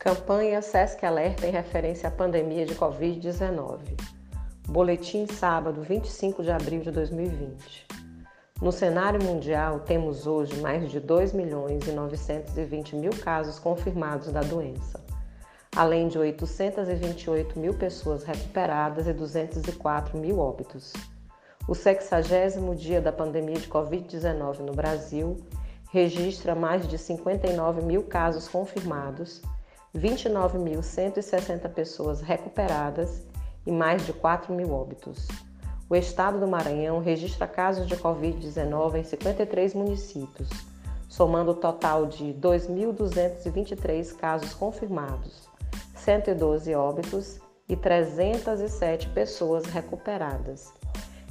Campanha SESC Alerta em referência à pandemia de Covid-19. Boletim sábado 25 de abril de 2020. No cenário mundial, temos hoje mais de 2 milhões e 920 mil casos confirmados da doença, além de 828 mil pessoas recuperadas e 204 mil óbitos. O 60 dia da pandemia de Covid-19 no Brasil registra mais de 59 mil casos confirmados 29.160 pessoas recuperadas e mais de 4 mil óbitos. O estado do Maranhão registra casos de Covid-19 em 53 municípios, somando o total de 2.223 casos confirmados, 112 óbitos e 307 pessoas recuperadas.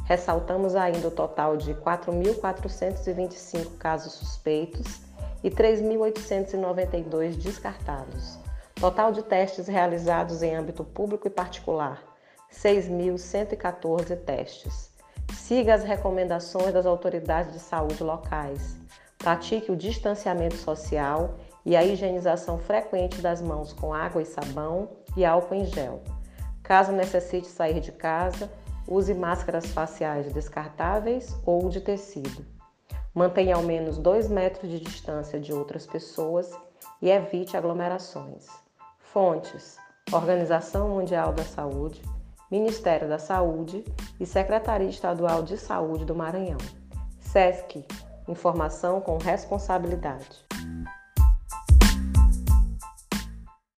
Ressaltamos ainda o total de 4.425 casos suspeitos e 3.892 descartados. Total de testes realizados em âmbito público e particular: 6.114 testes. Siga as recomendações das autoridades de saúde locais. Pratique o distanciamento social e a higienização frequente das mãos com água e sabão e álcool em gel. Caso necessite sair de casa, use máscaras faciais descartáveis ou de tecido. Mantenha ao menos 2 metros de distância de outras pessoas e evite aglomerações. Fontes: Organização Mundial da Saúde, Ministério da Saúde e Secretaria Estadual de Saúde do Maranhão. SESC Informação com responsabilidade.